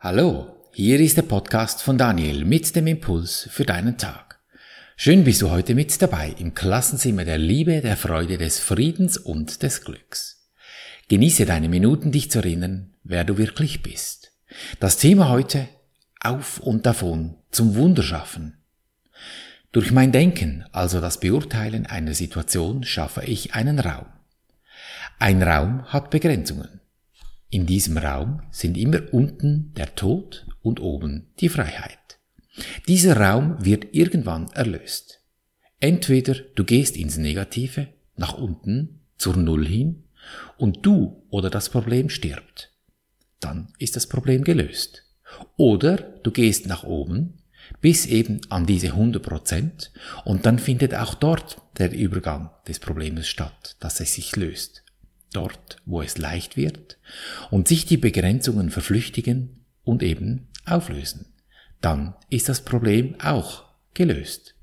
Hallo, hier ist der Podcast von Daniel mit dem Impuls für deinen Tag. Schön bist du heute mit dabei im Klassenzimmer der Liebe, der Freude, des Friedens und des Glücks. Genieße deine Minuten, dich zu erinnern, wer du wirklich bist. Das Thema heute auf und davon zum Wunderschaffen. Durch mein Denken, also das Beurteilen einer Situation, schaffe ich einen Raum. Ein Raum hat Begrenzungen. In diesem Raum sind immer unten der Tod und oben die Freiheit. Dieser Raum wird irgendwann erlöst. Entweder du gehst ins Negative, nach unten, zur Null hin, und du oder das Problem stirbt. Dann ist das Problem gelöst. Oder du gehst nach oben, bis eben an diese 100 Prozent, und dann findet auch dort der Übergang des Problems statt, dass es sich löst dort, wo es leicht wird, und sich die Begrenzungen verflüchtigen und eben auflösen. Dann ist das Problem auch gelöst.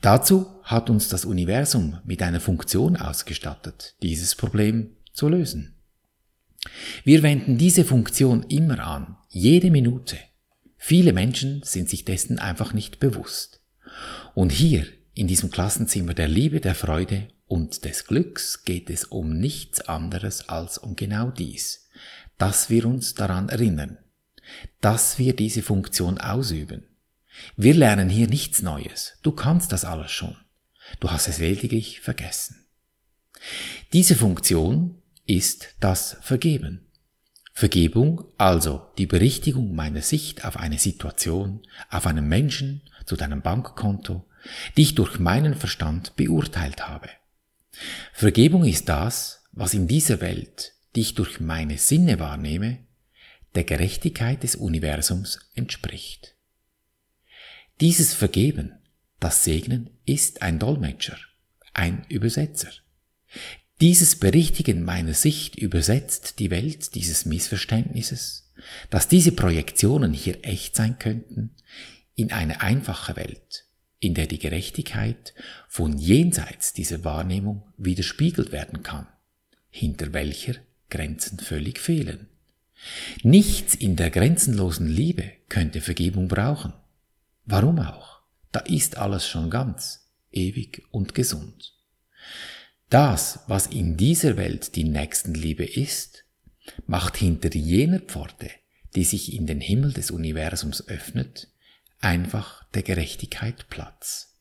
Dazu hat uns das Universum mit einer Funktion ausgestattet, dieses Problem zu lösen. Wir wenden diese Funktion immer an, jede Minute. Viele Menschen sind sich dessen einfach nicht bewusst. Und hier, in diesem Klassenzimmer der Liebe, der Freude und des Glücks geht es um nichts anderes als um genau dies, dass wir uns daran erinnern, dass wir diese Funktion ausüben. Wir lernen hier nichts Neues. Du kannst das alles schon. Du hast es lediglich vergessen. Diese Funktion ist das Vergeben. Vergebung, also die Berichtigung meiner Sicht auf eine Situation, auf einen Menschen, zu deinem Bankkonto, die ich durch meinen Verstand beurteilt habe. Vergebung ist das, was in dieser Welt, die ich durch meine Sinne wahrnehme, der Gerechtigkeit des Universums entspricht. Dieses Vergeben, das Segnen, ist ein Dolmetscher, ein Übersetzer. Dieses Berichtigen meiner Sicht übersetzt die Welt dieses Missverständnisses, dass diese Projektionen hier echt sein könnten, in eine einfache Welt, in der die Gerechtigkeit von jenseits dieser Wahrnehmung widerspiegelt werden kann, hinter welcher Grenzen völlig fehlen. Nichts in der grenzenlosen Liebe könnte Vergebung brauchen. Warum auch? Da ist alles schon ganz, ewig und gesund. Das, was in dieser Welt die Nächstenliebe ist, macht hinter jener Pforte, die sich in den Himmel des Universums öffnet, einfach der Gerechtigkeit Platz.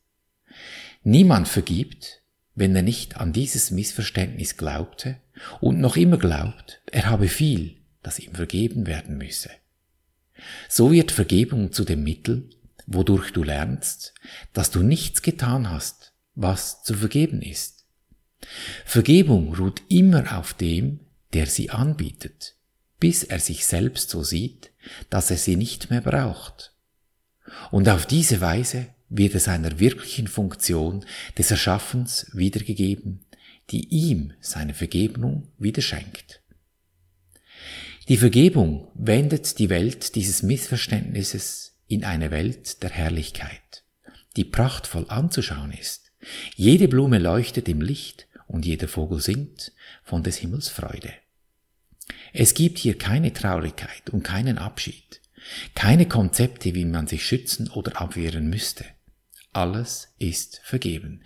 Niemand vergibt, wenn er nicht an dieses Missverständnis glaubte und noch immer glaubt, er habe viel, das ihm vergeben werden müsse. So wird Vergebung zu dem Mittel, wodurch du lernst, dass du nichts getan hast, was zu vergeben ist. Vergebung ruht immer auf dem, der sie anbietet, bis er sich selbst so sieht, dass er sie nicht mehr braucht und auf diese Weise wird es einer wirklichen Funktion des Erschaffens wiedergegeben, die ihm seine Vergebung wieder schenkt. Die Vergebung wendet die Welt dieses Missverständnisses in eine Welt der Herrlichkeit, die prachtvoll anzuschauen ist. Jede Blume leuchtet im Licht und jeder Vogel singt von des Himmels Freude. Es gibt hier keine Traurigkeit und keinen Abschied. Keine Konzepte, wie man sich schützen oder abwehren müsste. Alles ist vergeben.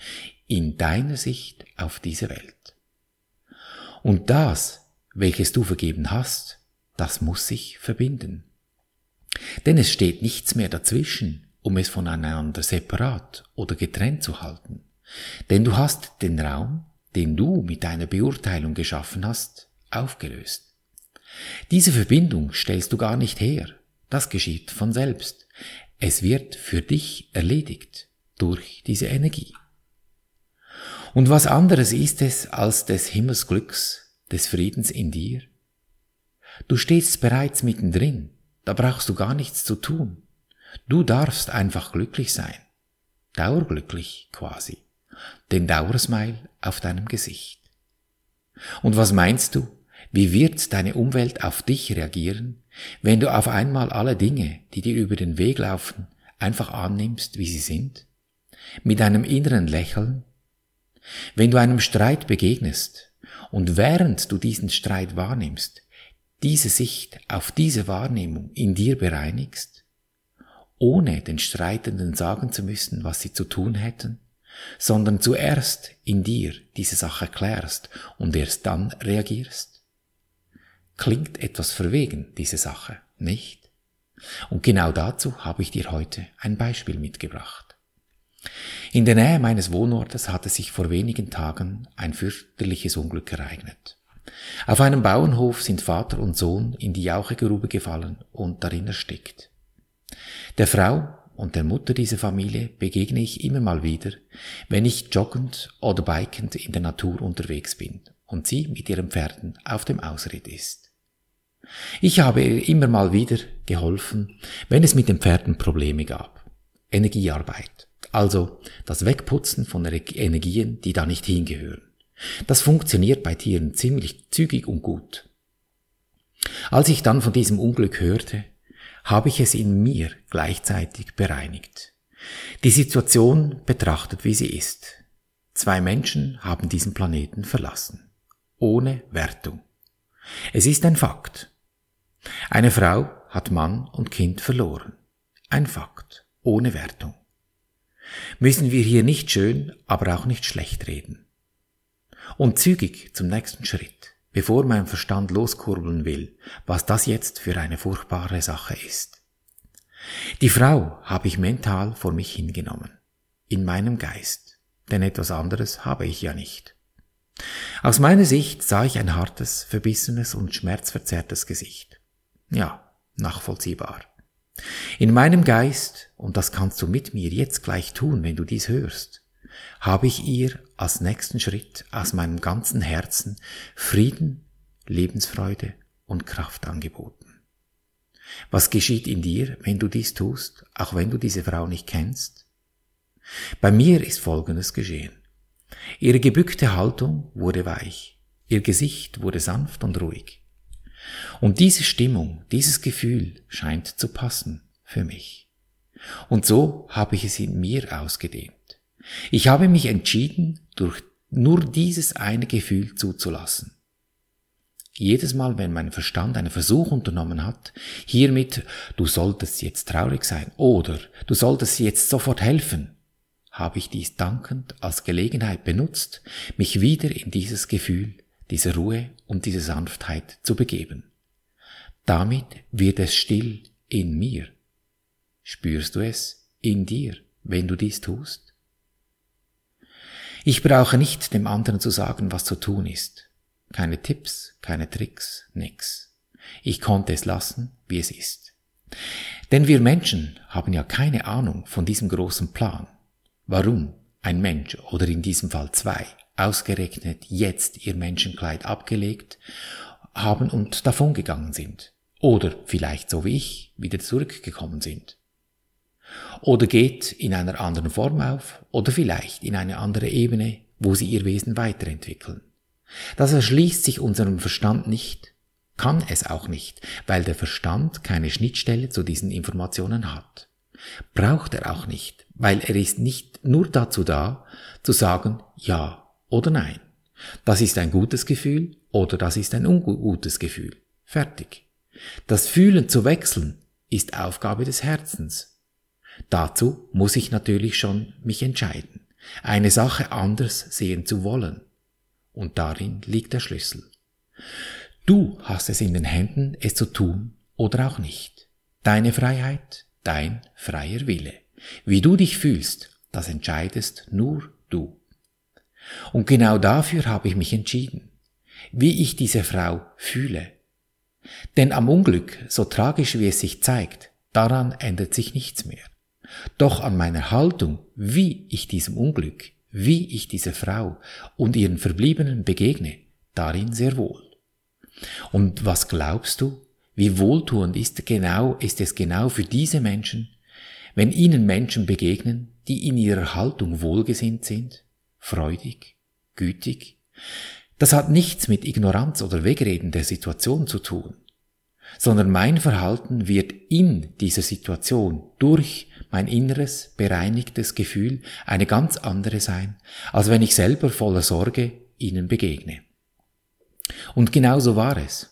In deiner Sicht auf diese Welt. Und das, welches du vergeben hast, das muss sich verbinden. Denn es steht nichts mehr dazwischen, um es voneinander separat oder getrennt zu halten. Denn du hast den Raum, den du mit deiner Beurteilung geschaffen hast, aufgelöst. Diese Verbindung stellst du gar nicht her, das geschieht von selbst. Es wird für dich erledigt durch diese Energie. Und was anderes ist es als des Himmelsglücks, des Friedens in dir? Du stehst bereits mittendrin, da brauchst du gar nichts zu tun. Du darfst einfach glücklich sein. Dauerglücklich quasi. Den Dauersmile auf deinem Gesicht. Und was meinst du, wie wird deine Umwelt auf dich reagieren, wenn du auf einmal alle Dinge, die dir über den Weg laufen, einfach annimmst, wie sie sind? Mit einem inneren Lächeln? Wenn du einem Streit begegnest und während du diesen Streit wahrnimmst, diese Sicht auf diese Wahrnehmung in dir bereinigst, ohne den Streitenden sagen zu müssen, was sie zu tun hätten, sondern zuerst in dir diese Sache klärst und erst dann reagierst? Klingt etwas verwegen, diese Sache, nicht? Und genau dazu habe ich dir heute ein Beispiel mitgebracht. In der Nähe meines Wohnortes hatte sich vor wenigen Tagen ein fürchterliches Unglück ereignet. Auf einem Bauernhof sind Vater und Sohn in die Jauchegrube gefallen und darin erstickt. Der Frau und der Mutter dieser Familie begegne ich immer mal wieder, wenn ich joggend oder bikend in der Natur unterwegs bin und sie mit ihren Pferden auf dem Ausritt ist. Ich habe ihr immer mal wieder geholfen, wenn es mit den Pferden Probleme gab. Energiearbeit, also das Wegputzen von Energien, die da nicht hingehören. Das funktioniert bei Tieren ziemlich zügig und gut. Als ich dann von diesem Unglück hörte, habe ich es in mir gleichzeitig bereinigt. Die Situation betrachtet, wie sie ist. Zwei Menschen haben diesen Planeten verlassen. Ohne Wertung. Es ist ein Fakt. Eine Frau hat Mann und Kind verloren. Ein Fakt. Ohne Wertung. Müssen wir hier nicht schön, aber auch nicht schlecht reden. Und zügig zum nächsten Schritt bevor mein Verstand loskurbeln will, was das jetzt für eine furchtbare Sache ist. Die Frau habe ich mental vor mich hingenommen, in meinem Geist, denn etwas anderes habe ich ja nicht. Aus meiner Sicht sah ich ein hartes, verbissenes und schmerzverzerrtes Gesicht. Ja, nachvollziehbar. In meinem Geist, und das kannst du mit mir jetzt gleich tun, wenn du dies hörst, habe ich ihr als nächsten Schritt aus meinem ganzen Herzen Frieden, Lebensfreude und Kraft angeboten. Was geschieht in dir, wenn du dies tust, auch wenn du diese Frau nicht kennst? Bei mir ist Folgendes geschehen. Ihre gebückte Haltung wurde weich, ihr Gesicht wurde sanft und ruhig. Und diese Stimmung, dieses Gefühl scheint zu passen für mich. Und so habe ich es in mir ausgedehnt. Ich habe mich entschieden, durch nur dieses eine Gefühl zuzulassen. Jedes Mal, wenn mein Verstand einen Versuch unternommen hat, hiermit du solltest jetzt traurig sein oder du solltest jetzt sofort helfen, habe ich dies dankend als Gelegenheit benutzt, mich wieder in dieses Gefühl, diese Ruhe und diese Sanftheit zu begeben. Damit wird es still in mir. Spürst du es in dir, wenn du dies tust? Ich brauche nicht dem anderen zu sagen, was zu tun ist. Keine Tipps, keine Tricks, nix. Ich konnte es lassen, wie es ist. Denn wir Menschen haben ja keine Ahnung von diesem großen Plan. Warum ein Mensch oder in diesem Fall zwei ausgerechnet jetzt ihr Menschenkleid abgelegt haben und davongegangen sind. Oder vielleicht so wie ich wieder zurückgekommen sind oder geht in einer anderen Form auf oder vielleicht in eine andere Ebene, wo sie ihr Wesen weiterentwickeln. Das erschließt sich unserem Verstand nicht, kann es auch nicht, weil der Verstand keine Schnittstelle zu diesen Informationen hat. Braucht er auch nicht, weil er ist nicht nur dazu da, zu sagen ja oder nein. Das ist ein gutes Gefühl oder das ist ein ungutes Gefühl. Fertig. Das Fühlen zu wechseln ist Aufgabe des Herzens, Dazu muss ich natürlich schon mich entscheiden, eine Sache anders sehen zu wollen. Und darin liegt der Schlüssel. Du hast es in den Händen, es zu tun oder auch nicht. Deine Freiheit, dein freier Wille. Wie du dich fühlst, das entscheidest nur du. Und genau dafür habe ich mich entschieden, wie ich diese Frau fühle. Denn am Unglück, so tragisch wie es sich zeigt, daran ändert sich nichts mehr. Doch an meiner Haltung, wie ich diesem Unglück, wie ich dieser Frau und ihren Verbliebenen begegne, darin sehr wohl. Und was glaubst du, wie wohltuend ist genau, ist es genau für diese Menschen, wenn ihnen Menschen begegnen, die in ihrer Haltung wohlgesinnt sind, freudig, gütig? Das hat nichts mit Ignoranz oder Wegreden der Situation zu tun, sondern mein Verhalten wird in dieser Situation durch mein inneres, bereinigtes Gefühl eine ganz andere sein, als wenn ich selber voller Sorge ihnen begegne. Und genau so war es.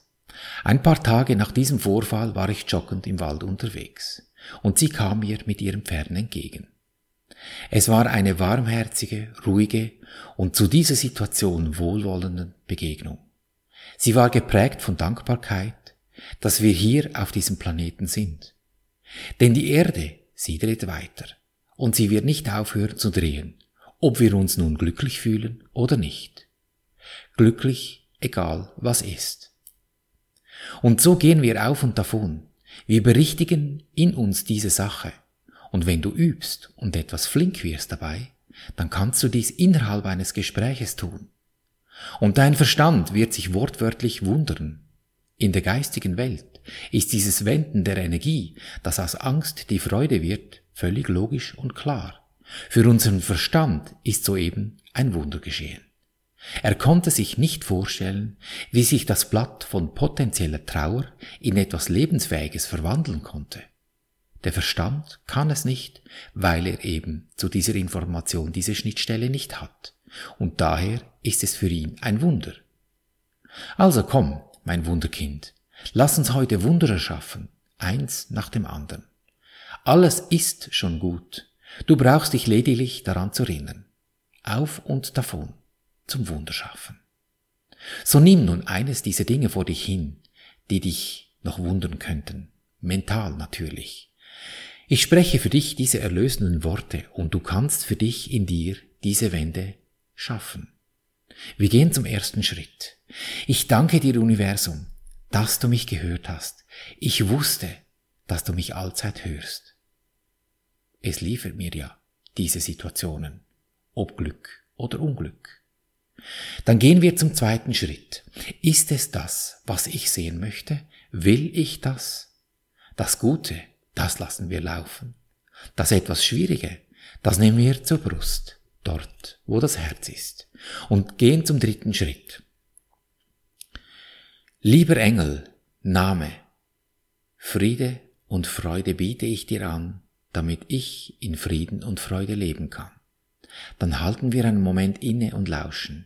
Ein paar Tage nach diesem Vorfall war ich joggend im Wald unterwegs, und sie kam mir mit ihren Pferden entgegen. Es war eine warmherzige, ruhige und zu dieser Situation wohlwollenden Begegnung. Sie war geprägt von Dankbarkeit, dass wir hier auf diesem Planeten sind. Denn die Erde, sie dreht weiter und sie wird nicht aufhören zu drehen, ob wir uns nun glücklich fühlen oder nicht. Glücklich, egal was ist. Und so gehen wir auf und davon. Wir berichtigen in uns diese Sache. Und wenn du übst und etwas flink wirst dabei, dann kannst du dies innerhalb eines Gespräches tun. Und dein Verstand wird sich wortwörtlich wundern. In der geistigen Welt ist dieses Wenden der Energie, das aus Angst die Freude wird, völlig logisch und klar. Für unseren Verstand ist soeben ein Wunder geschehen. Er konnte sich nicht vorstellen, wie sich das Blatt von potenzieller Trauer in etwas Lebensfähiges verwandeln konnte. Der Verstand kann es nicht, weil er eben zu dieser Information diese Schnittstelle nicht hat. Und daher ist es für ihn ein Wunder. Also komm, mein Wunderkind, lass uns heute Wunder erschaffen, eins nach dem anderen. Alles ist schon gut. Du brauchst dich lediglich daran zu erinnern. Auf und davon zum Wunderschaffen. So nimm nun eines dieser Dinge vor dich hin, die dich noch wundern könnten. Mental natürlich. Ich spreche für dich diese erlösenden Worte und du kannst für dich in dir diese Wende schaffen. Wir gehen zum ersten Schritt. Ich danke dir, Universum, dass du mich gehört hast. Ich wusste, dass du mich allzeit hörst. Es liefert mir ja diese Situationen, ob Glück oder Unglück. Dann gehen wir zum zweiten Schritt. Ist es das, was ich sehen möchte? Will ich das? Das Gute, das lassen wir laufen. Das etwas Schwierige, das nehmen wir zur Brust dort, wo das Herz ist, und gehen zum dritten Schritt. Lieber Engel, Name, Friede und Freude biete ich dir an, damit ich in Frieden und Freude leben kann. Dann halten wir einen Moment inne und lauschen,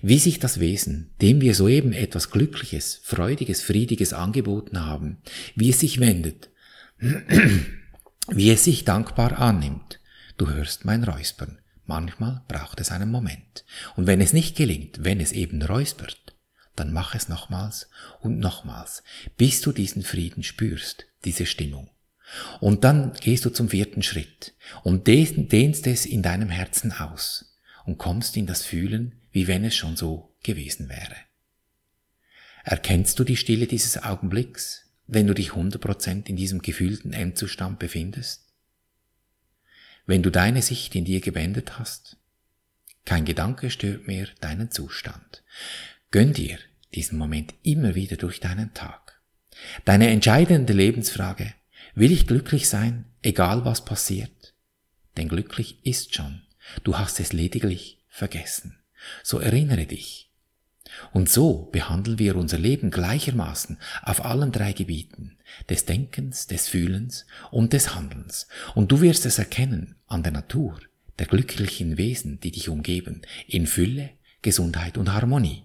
wie sich das Wesen, dem wir soeben etwas Glückliches, Freudiges, Friediges angeboten haben, wie es sich wendet, wie es sich dankbar annimmt. Du hörst mein Räuspern. Manchmal braucht es einen Moment. Und wenn es nicht gelingt, wenn es eben räuspert, dann mach es nochmals und nochmals, bis du diesen Frieden spürst, diese Stimmung. Und dann gehst du zum vierten Schritt und dehnst es in deinem Herzen aus und kommst in das Fühlen, wie wenn es schon so gewesen wäre. Erkennst du die Stille dieses Augenblicks, wenn du dich 100% in diesem gefühlten Endzustand befindest? wenn du deine Sicht in dir gewendet hast. Kein Gedanke stört mehr deinen Zustand. Gönn dir diesen Moment immer wieder durch deinen Tag. Deine entscheidende Lebensfrage, will ich glücklich sein, egal was passiert? Denn glücklich ist schon, du hast es lediglich vergessen. So erinnere dich, und so behandeln wir unser Leben gleichermaßen auf allen drei Gebieten des Denkens, des Fühlens und des Handelns. Und du wirst es erkennen an der Natur, der glücklichen Wesen, die dich umgeben, in Fülle, Gesundheit und Harmonie.